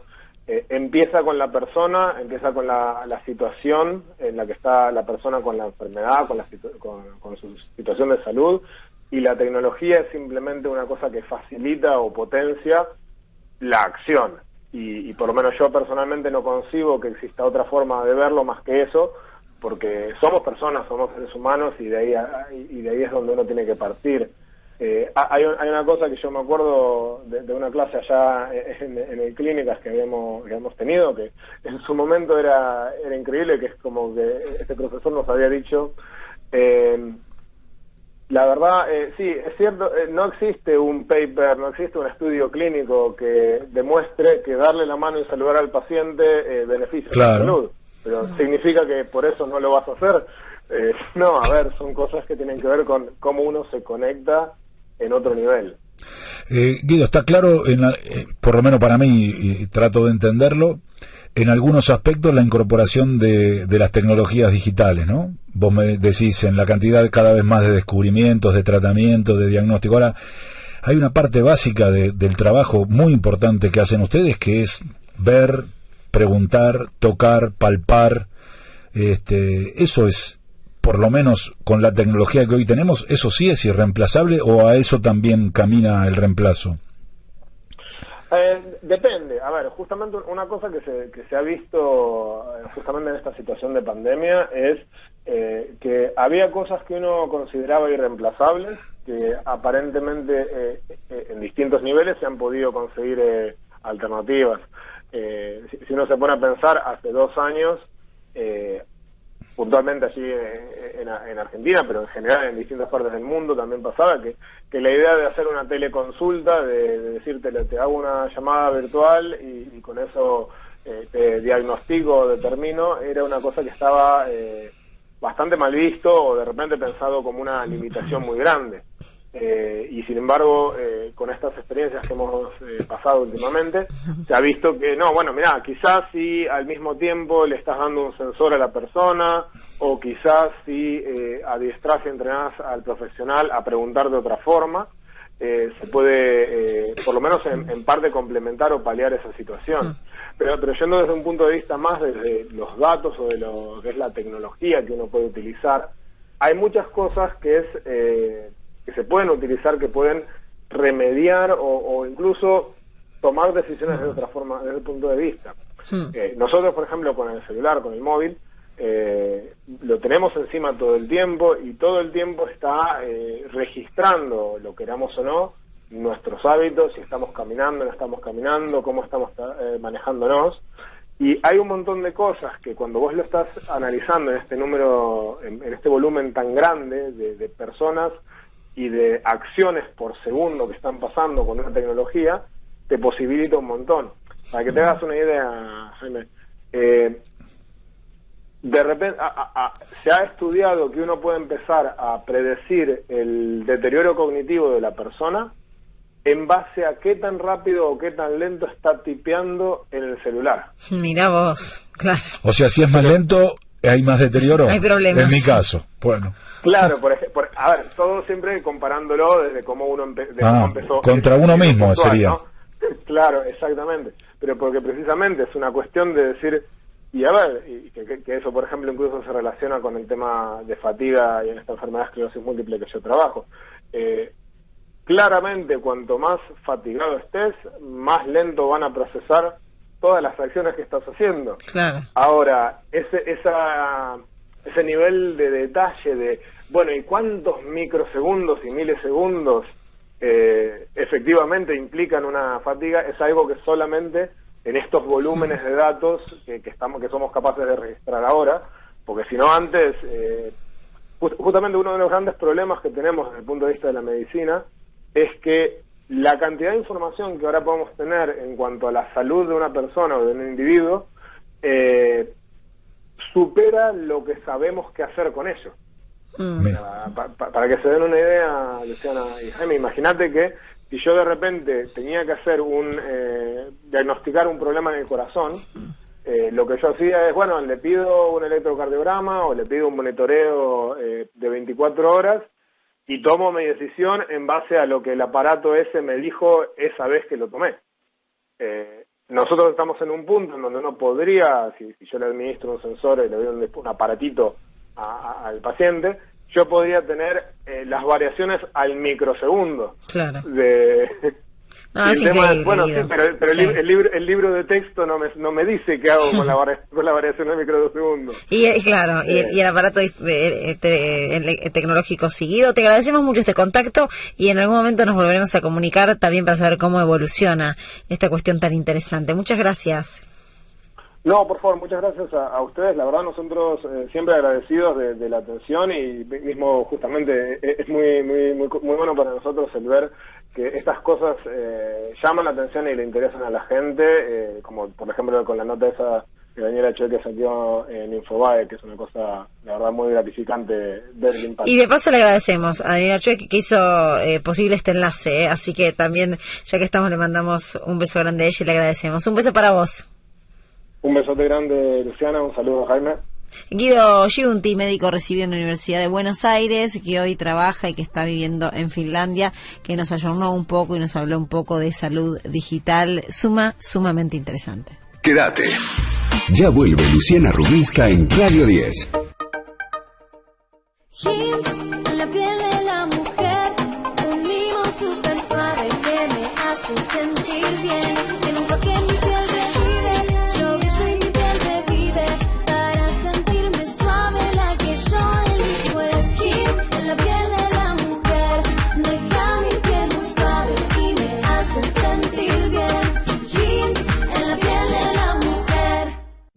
eh, empieza con la persona, empieza con la, situación en la que está la persona con la enfermedad, con, la con, su situación de salud, y la tecnología es simplemente una cosa que facilita o potencia la acción. Y, por lo menos yo personalmente no concibo que exista otra forma de verlo más que eso, porque somos personas, somos seres humanos y de ahí, y de ahí es donde uno tiene que partir. Eh, hay, hay, una cosa que yo me acuerdo de, una clase allá en, el clínicas que habíamos, habíamos tenido, que en su momento era, era increíble, que es como que este profesor nos había dicho, eh, la verdad, eh, sí, es cierto, eh, no existe un paper, no existe un estudio clínico que demuestre que darle la mano y saludar al paciente eh, beneficia la salud, pero significa que por eso no lo vas a hacer. no, a ver, son cosas que tienen que ver con cómo uno se conecta en otro nivel. Eh, Guido, está claro, en eh, por lo menos para mí, y trato de entenderlo, en algunos aspectos la incorporación de, de, las tecnologías digitales, ¿no? Vos me decís en la cantidad cada vez más de descubrimientos, de tratamientos, de diagnóstico. Ahora, hay una parte básica del trabajo muy importante que hacen ustedes que es ver, preguntar, tocar, palpar. Este, eso es por lo menos con la tecnología que hoy tenemos, eso sí es irreemplazable o a eso también camina el reemplazo? Eh, depende. A ver, justamente una cosa que se, que se ha visto eh, justamente en esta situación de pandemia es eh, que había cosas que uno consideraba irreemplazables, que aparentemente en distintos niveles se han podido conseguir alternativas. Si, si, uno se pone a pensar, hace dos años puntualmente allí en, Argentina, pero en general en distintas partes del mundo también pasaba que, que la idea de hacer una teleconsulta, de, decirte te hago una llamada virtual y, con eso eh, te diagnostico, determino, era una cosa que estaba eh, bastante mal visto o de repente pensado como una limitación muy grande. Eh, y sin embargo, eh, con estas experiencias que hemos eh, pasado últimamente, se ha visto que no, bueno, mira, quizás si al mismo tiempo le estás dando un sensor a la persona, o quizás si adiestras y entrenás al profesional a preguntar de otra forma, se puede, por lo menos en, parte, complementar o paliar esa situación. Pero, pero yendo desde un punto de vista más desde los datos o de lo que es la tecnología que uno puede utilizar, hay muchas cosas que es que se pueden utilizar, que pueden remediar o, incluso tomar decisiones de otra forma desde el punto de vista. Eh, nosotros, por ejemplo, con el celular, con el móvil, eh, lo tenemos encima todo el tiempo y todo el tiempo está eh, registrando, lo queramos o no, nuestros hábitos, si estamos caminando, no estamos caminando, cómo estamos manejándonos. Y hay un montón de cosas que cuando vos lo estás analizando en este número, en, este volumen tan grande de personas, y de acciones por segundo que están pasando con una tecnología, te posibilita un montón. Para que te hagas una idea, Jaime, eh, de repente se ha estudiado que uno puede empezar a predecir el deterioro cognitivo de la persona en base a qué tan rápido o qué tan lento está tipeando en el celular. Mira vos, claro. O sea, si es más lento, hay más deterioro. Hay problemas. En mi caso, bueno. Claro, por, ejemplo, a ver, todo siempre comparándolo desde cómo uno ah, empezó. Contra uno mismo sería. *laughs* Claro, exactamente. Pero porque precisamente es una cuestión de decir, y a ver, y que, eso, por ejemplo, incluso se relaciona con el tema de fatiga y en esta enfermedad de esclerosis múltiple que yo trabajo. Eh, claramente, cuanto más fatigado estés, más lento van a procesar todas las acciones que estás haciendo. Claro. Ahora, ese, esa ese nivel de detalle de, bueno, ¿y cuántos microsegundos y milisegundos eh, efectivamente implican una fatiga? Es algo que solamente en estos volúmenes de datos que, estamos, que somos capaces de registrar ahora, porque si no antes, eh, justamente uno de los grandes problemas que tenemos desde el punto de vista de la medicina es que la cantidad de información que ahora podemos tener en cuanto a la salud de una persona o de un individuo eh, supera lo que sabemos qué hacer con ellos. Mm. para que se den una idea, Luciana y Jaime, imagínate que si yo de repente tenía que hacer un eh, diagnosticar un problema en el corazón, eh, lo que yo hacía es, bueno, le pido un electrocardiograma o le pido un monitoreo eh, de 24 horas y tomo mi decisión en base a lo que el aparato ese me dijo esa vez que lo tomé. Nosotros estamos en un punto en donde uno podría, si, yo le administro un sensor y le doy un, aparatito al paciente, yo podría tener las variaciones al microsegundo claro. de bueno, sí, pero, El, libro, el libro de texto no me, no me dice qué hago con la, *laughs* con la variación de microsegundos. Y eh, claro, y, el aparato este, tecnológico seguido. Te agradecemos mucho este contacto y en algún momento nos volveremos a comunicar también para saber cómo evoluciona esta cuestión tan interesante. Muchas gracias. No, por favor, muchas gracias a, ustedes. La verdad, nosotros eh, siempre agradecidos de, la atención y mismo justamente es muy, muy, muy, muy bueno para nosotros el ver que estas cosas eh, llaman la atención y le interesan a la gente, eh, como por ejemplo con la nota esa que Daniela Choque salió en Infobae, que es una cosa, la verdad, muy gratificante ver el impacto. Y de paso le agradecemos a Daniela Choque que hizo eh, posible este enlace, así que también, ya que estamos, le mandamos un beso grande a ella y le agradecemos. Un beso para vos. Un besote grande, Luciana, un saludo, Jaime. Guido Giunti, médico recibido en la Universidad de Buenos Aires, que hoy trabaja y que está viviendo en Finlandia, que nos ayornó un poco y nos habló un poco de salud digital, suma, sumamente interesante. Quédate. Ya vuelve Luciana Rubinska en Radio 10.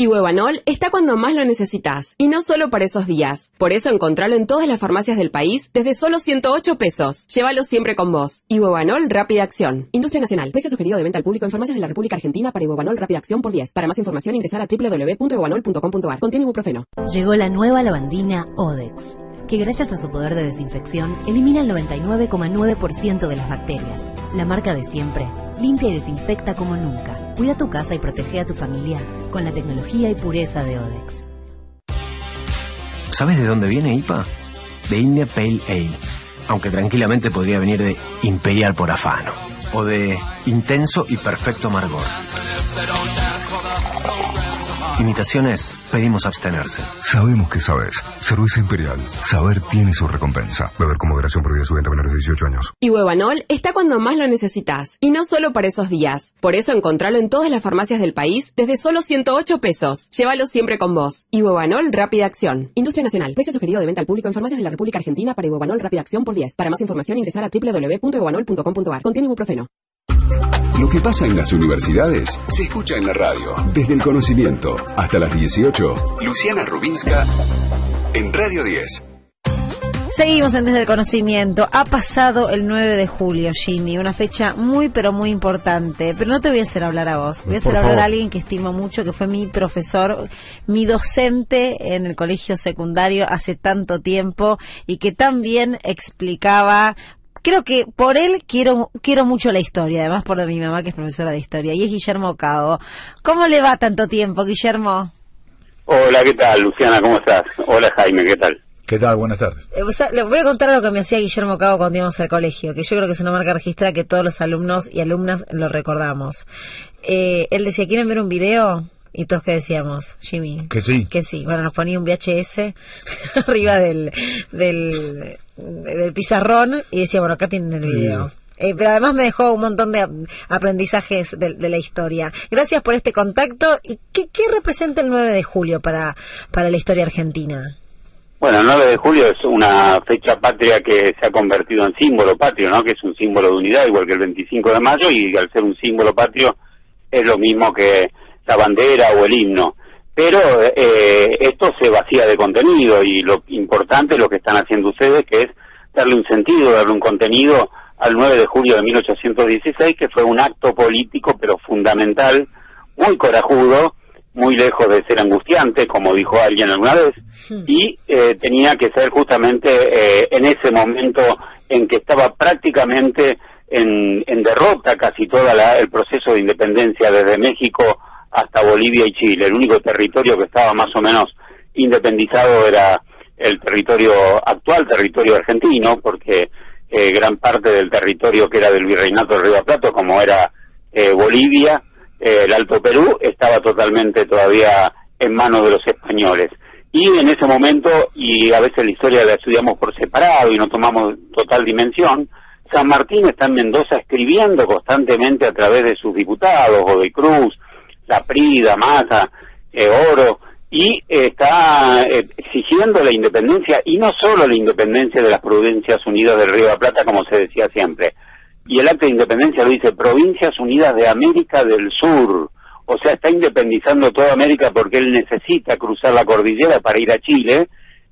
Ibuevanol está cuando más lo necesitas, y no solo para esos días. Por eso encontralo en todas las farmacias del país desde solo 108 pesos. Llévalo siempre con vos. Ibuevanol Rápida Acción. Industria Nacional. Precio sugerido de venta al público en farmacias de la República Argentina para Ibuevanol Rápida Acción por 10. Para más información ingresar a www.ibuevanol.com.ar. Contiene ibuprofeno. Llegó la nueva lavandina Odex, que gracias a su poder de desinfección elimina el 99,9% de las bacterias. La marca de siempre. Limpia y desinfecta como nunca Cuida tu casa y protege a tu familia con la tecnología y pureza de Odex. ¿Sabes de dónde viene IPA? De India Pale Ale, aunque tranquilamente podría venir de Imperial por afano o de Intenso y Perfecto Amargor. Imitaciones, pedimos abstenerse. Sabemos que sabes. Cerveza Imperial. Saber tiene su recompensa. Beber con moderación prohibida su venta a menores de 18 años. Y Huevanol está cuando más lo necesitas. Y no solo para esos días. Por eso encontralo en todas las farmacias del país desde solo 108 pesos. Llévalo siempre con vos. Y Huevanol Rápida Acción. Industria Nacional. Precio sugerido de venta al público en farmacias de la República Argentina para Huevanol Rápida Acción por 10. Para más información ingresar a www.huevanol.com.ar. Contiene ibuprofeno. Lo que pasa en las universidades se escucha en la radio. Desde el conocimiento hasta las 18. Luciana Rubinska en Radio 10. Seguimos en Desde el Conocimiento. Ha pasado el 9 de julio, Ginny, una fecha muy pero muy importante. Pero no te voy a hacer hablar a vos. Voy a hacer hablar a alguien que estimo mucho, que fue mi profesor, mi docente en el colegio secundario hace tanto tiempo y que también explicaba creo que por él quiero quiero mucho la historia, además por mi mamá que es profesora de historia, y es Guillermo Cabo. ¿Cómo le va tanto tiempo, Guillermo? Hola, ¿qué tal, Luciana? ¿Cómo estás? Hola, Jaime, ¿qué tal? ¿Qué tal? Buenas tardes. Eh, le voy a contar lo que me hacía Guillermo Cabo cuando íbamos al colegio, que yo creo que es una marca registrada que todos los alumnos y alumnas lo recordamos. Eh, él decía, ¿quieren ver un video? Y todos que decíamos, Jimmy. Que sí. Que sí. Bueno, nos ponía un VHS *laughs* arriba del, del, del pizarrón y decía, bueno, acá tienen el video. Eh, pero además me dejó un montón de aprendizajes de, la historia. Gracias por este contacto. ¿Y qué, qué representa el 9 de julio para, para la historia argentina? Bueno, el 9 de julio es una fecha patria que se ha convertido en símbolo patrio, ¿no? Que es un símbolo de unidad, igual que el 25 de mayo, y al ser un símbolo patrio es lo mismo que la bandera o el himno. Pero eh, esto se vacía de contenido y lo importante es lo que están haciendo ustedes, que es darle un sentido, darle un contenido al 9 de julio de 1816, que fue un acto político pero fundamental, muy corajudo, muy lejos de ser angustiante, como dijo alguien alguna vez, y eh, tenía que ser justamente eh, en ese momento en que estaba prácticamente en, en derrota casi todo el proceso de independencia desde México hasta Bolivia y Chile. El único territorio que estaba más o menos independizado era el territorio actual, territorio argentino, porque eh, gran parte del territorio que era del virreinato del Río Plata, como era eh, Bolivia, eh, el Alto Perú, estaba totalmente todavía en manos de los españoles. Y en ese momento, y a veces la historia la estudiamos por separado y no tomamos total dimensión, San Martín está en Mendoza escribiendo constantemente a través de sus diputados, o de Cruz, La Prida, Mata, Oro, y está eh, exigiendo la independencia, y no solo la independencia de las Provincias Unidas del Río de la Plata, como se decía siempre. Y el acto de independencia lo dice Provincias Unidas de América del Sur. O sea, está independizando toda América porque él necesita cruzar la cordillera para ir a Chile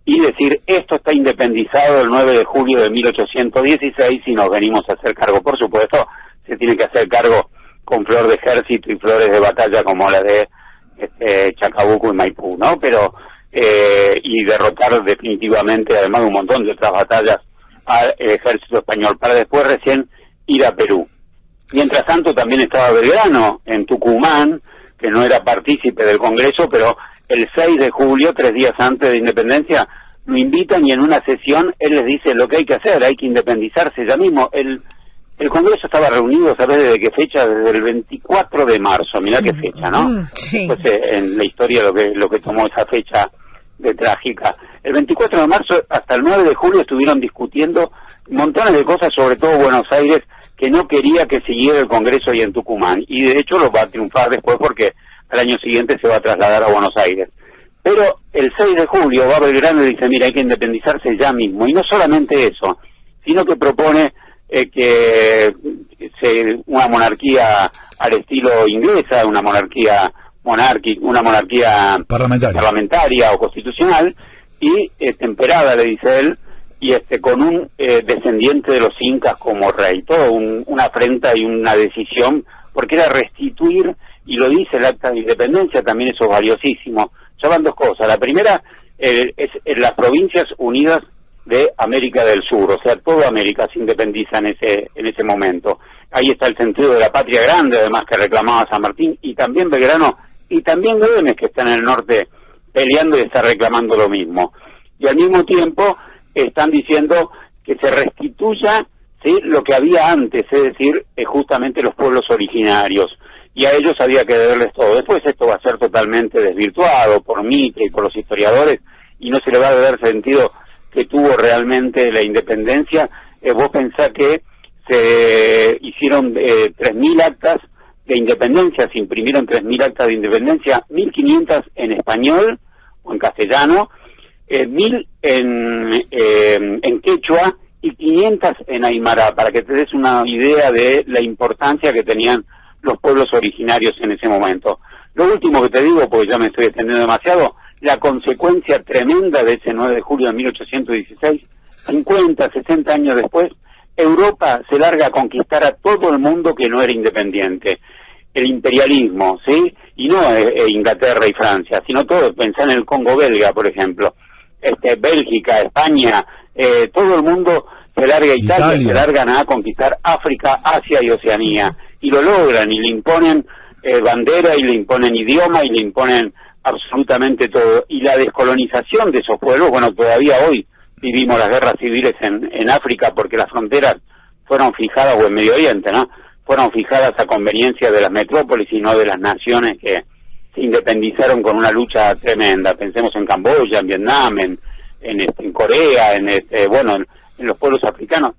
y decir, esto está independizado el 9 de julio de 1816 y nos venimos a hacer cargo. Por supuesto, se tiene que hacer cargo con flor de ejército y flores de batalla como la de este, Chacabuco y Maipú, ¿no? Pero, eh, y derrotar definitivamente, además de un montón de otras batallas, al ejército español, para después recién ir a Perú. Mientras tanto también estaba Belgrano en Tucumán, que no era partícipe del Congreso, pero el 6 de julio, tres días antes de independencia, lo invitan y en una sesión él les dice lo que hay que hacer, hay que independizarse ya mismo. El, el Congreso estaba reunido, ¿sabes desde qué fecha? Desde el 24 de marzo, mirá qué fecha, ¿no? Mm, sí. Pues eh, en la historia lo que, lo que tomó esa fecha de trágica. El 24 de marzo hasta el 9 de julio estuvieron discutiendo montones de cosas, sobre todo Buenos Aires, que no quería que siguiera el Congreso ahí en Tucumán. Y de hecho lo va a triunfar después porque al año siguiente se va a trasladar a Buenos Aires. Pero el 6 de julio va Belgrano y dice, mira, hay que independizarse ya mismo. Y no solamente eso, sino que propone eh, que se, una monarquía al estilo inglesa, una monarquía monárquica, una monarquía parlamentaria. parlamentaria o constitucional, y eh, temperada, le dice él, y este con un eh, descendiente de los incas como rey, todo una afrenta y una decisión, porque era restituir, y lo dice el acta de independencia, también eso es valiosísimo. Ya van dos cosas. La primera es en las provincias unidas de América del Sur, o sea, toda América se independiza en ese, en ese momento. Ahí está el sentido de la patria grande, además que reclamaba San Martín, y también Belgrano, y también Güemes, que está en el norte peleando y está reclamando lo mismo. Y al mismo tiempo están diciendo que se restituya ¿sí? lo que había antes, es decir, eh, justamente los pueblos originarios. Y a ellos había que deberles todo. Después esto va a ser totalmente desvirtuado por Mitre y por los historiadores, y no se le va a dar sentido que tuvo realmente la independencia, eh, vos pensás que se hicieron eh, 3.000 actas de independencia, se imprimieron 3.000 actas de independencia, 1.500 en español o en castellano, eh, 1.000 en, eh, en quechua y 500 en aymara, para que te des una idea de la importancia que tenían los pueblos originarios en ese momento. Lo último que te digo, porque ya me estoy extendiendo demasiado, la consecuencia tremenda de ese 9 de julio de 1816, 50, 60 años después, Europa se larga a conquistar a todo el mundo que no era independiente. El imperialismo, ¿sí? Y no eh, eh, Inglaterra y Francia, sino todo, pensar en el Congo belga, por ejemplo, este, Bélgica, España, eh, todo el mundo se larga a Italia, se largan a conquistar África, Asia y Oceanía. Y lo logran y le imponen bandera y le imponen idioma y le imponen absolutamente todo. Y la descolonización de esos pueblos, bueno, todavía hoy vivimos las guerras civiles en, en África porque las fronteras fueron fijadas, o en Medio Oriente, ¿no? Fueron fijadas a conveniencia de las metrópolis y no de las naciones que se independizaron con una lucha tremenda. Pensemos en Camboya, en Vietnam, en, en, este, Corea, en este, bueno, en, los pueblos africanos.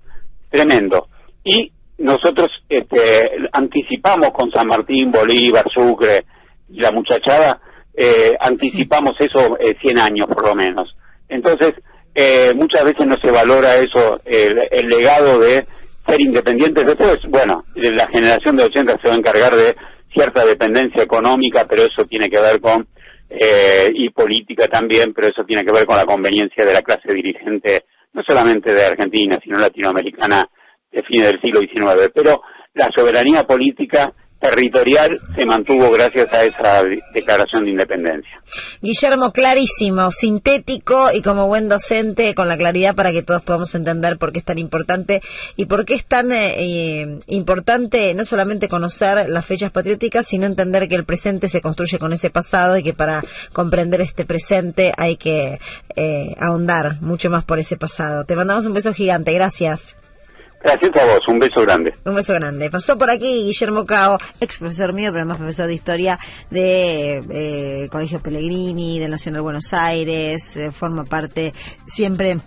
Tremendo. Y nosotros este, anticipamos con San Martín, Bolívar, Sucre y la muchachada eh, anticipamos eso eh, 100 años por lo menos. Entonces, eh, muchas veces no se valora eso, el, legado de ser independientes. Después, bueno, la generación de 80 se va a encargar de cierta dependencia económica, pero eso tiene que ver con, eh, y política también, pero eso tiene que ver con la conveniencia de la clase dirigente, no solamente de Argentina, sino latinoamericana de fines del siglo XIX. Pero la soberanía política territorial se mantuvo gracias a esa declaración de independencia. Guillermo, clarísimo, sintético y como buen docente, con la claridad para que todos podamos entender por qué es tan importante y por qué es tan eh, eh, importante no solamente conocer las fechas patrióticas, sino entender que el presente se construye con ese pasado y que para comprender este presente hay que eh, ahondar mucho más por ese pasado. Te mandamos un beso gigante, gracias. Gracias a vos, un beso grande. Un beso grande. Pasó por aquí Guillermo Cao, ex profesor mío, pero además profesor de historia de eh, Colegio Pellegrini, del Nacional Buenos Aires, eh, forma parte siempre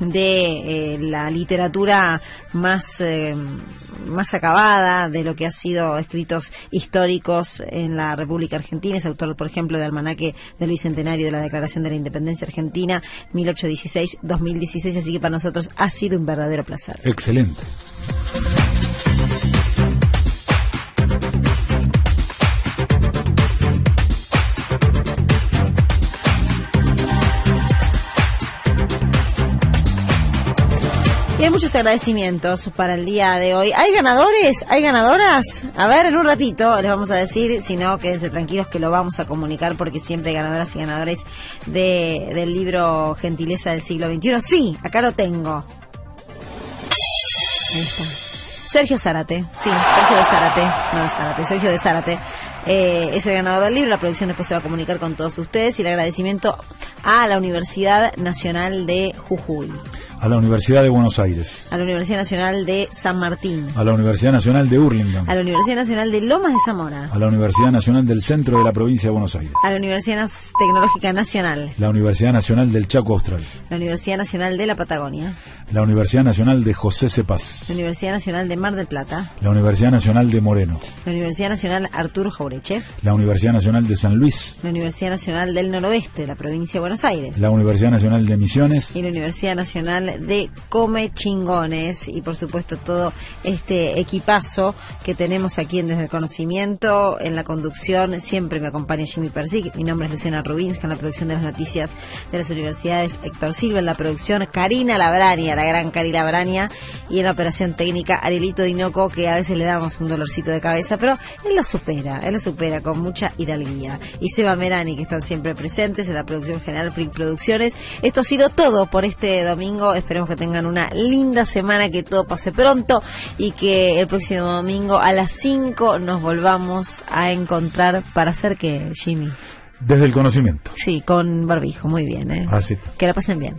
de eh, la literatura más eh, más acabada de lo que ha sido escritos históricos en la República Argentina. Es autor, por ejemplo, de Almanaque del Bicentenario de la Declaración de la Independencia Argentina 1816-2016. Así que para nosotros ha sido un verdadero placer. Excelente. Y hay muchos agradecimientos para el día de hoy. ¿Hay ganadores? ¿Hay ganadoras? A ver, en un ratito les vamos a decir, si no, quédense tranquilos que lo vamos a comunicar porque siempre hay ganadoras y ganadores de, del libro Gentileza del siglo XXI. Sí, acá lo tengo. Ahí está. Sergio Zárate, sí, Sergio de Zárate, no de Zárate, Sergio de Zárate. Eh, es el ganador del libro, la producción después se va a comunicar con todos ustedes y el agradecimiento a la Universidad Nacional de Jujuy. A la Universidad de Buenos Aires. A la Universidad Nacional de San Martín. A la Universidad Nacional de Hurlingham. A la Universidad Nacional de Lomas de Zamora. A la Universidad Nacional del Centro de la Provincia de Buenos Aires. A la Universidad Tecnológica Nacional. La Universidad Nacional del Chaco Austral. La Universidad Nacional de la Patagonia. La Universidad Nacional de José Cepaz. La Universidad Nacional de Mar del Plata. La Universidad Nacional de Moreno. La Universidad Nacional Arturo Jaureche. La Universidad Nacional de San Luis. La Universidad Nacional del Noroeste, la provincia de Buenos Aires. La Universidad Nacional de Misiones. Y la Universidad Nacional de Come Chingones. Y por supuesto todo este equipazo que tenemos aquí en Desde el Conocimiento. En la conducción siempre me acompaña Jimmy Persic. Mi nombre es Luciana Rubinska en la producción de las noticias de las universidades. Héctor Silva en la producción. Karina Labrania, la gran Karina Labrania. Y en la operación técnica Arielito Dinoco, que a veces le damos un dolorcito de cabeza, pero él lo supera, él lo supera con mucha hidalguía. Y Seba Merani, que están siempre presentes en la producción general Freak Producciones. Esto ha sido todo por este domingo. Esperemos que tengan una linda semana, que todo pase pronto y que el próximo domingo a las 5 nos volvamos a encontrar para hacer que, Jimmy. Desde el conocimiento. Sí, con barbijo, muy bien, ¿eh? Así. Que la pasen bien.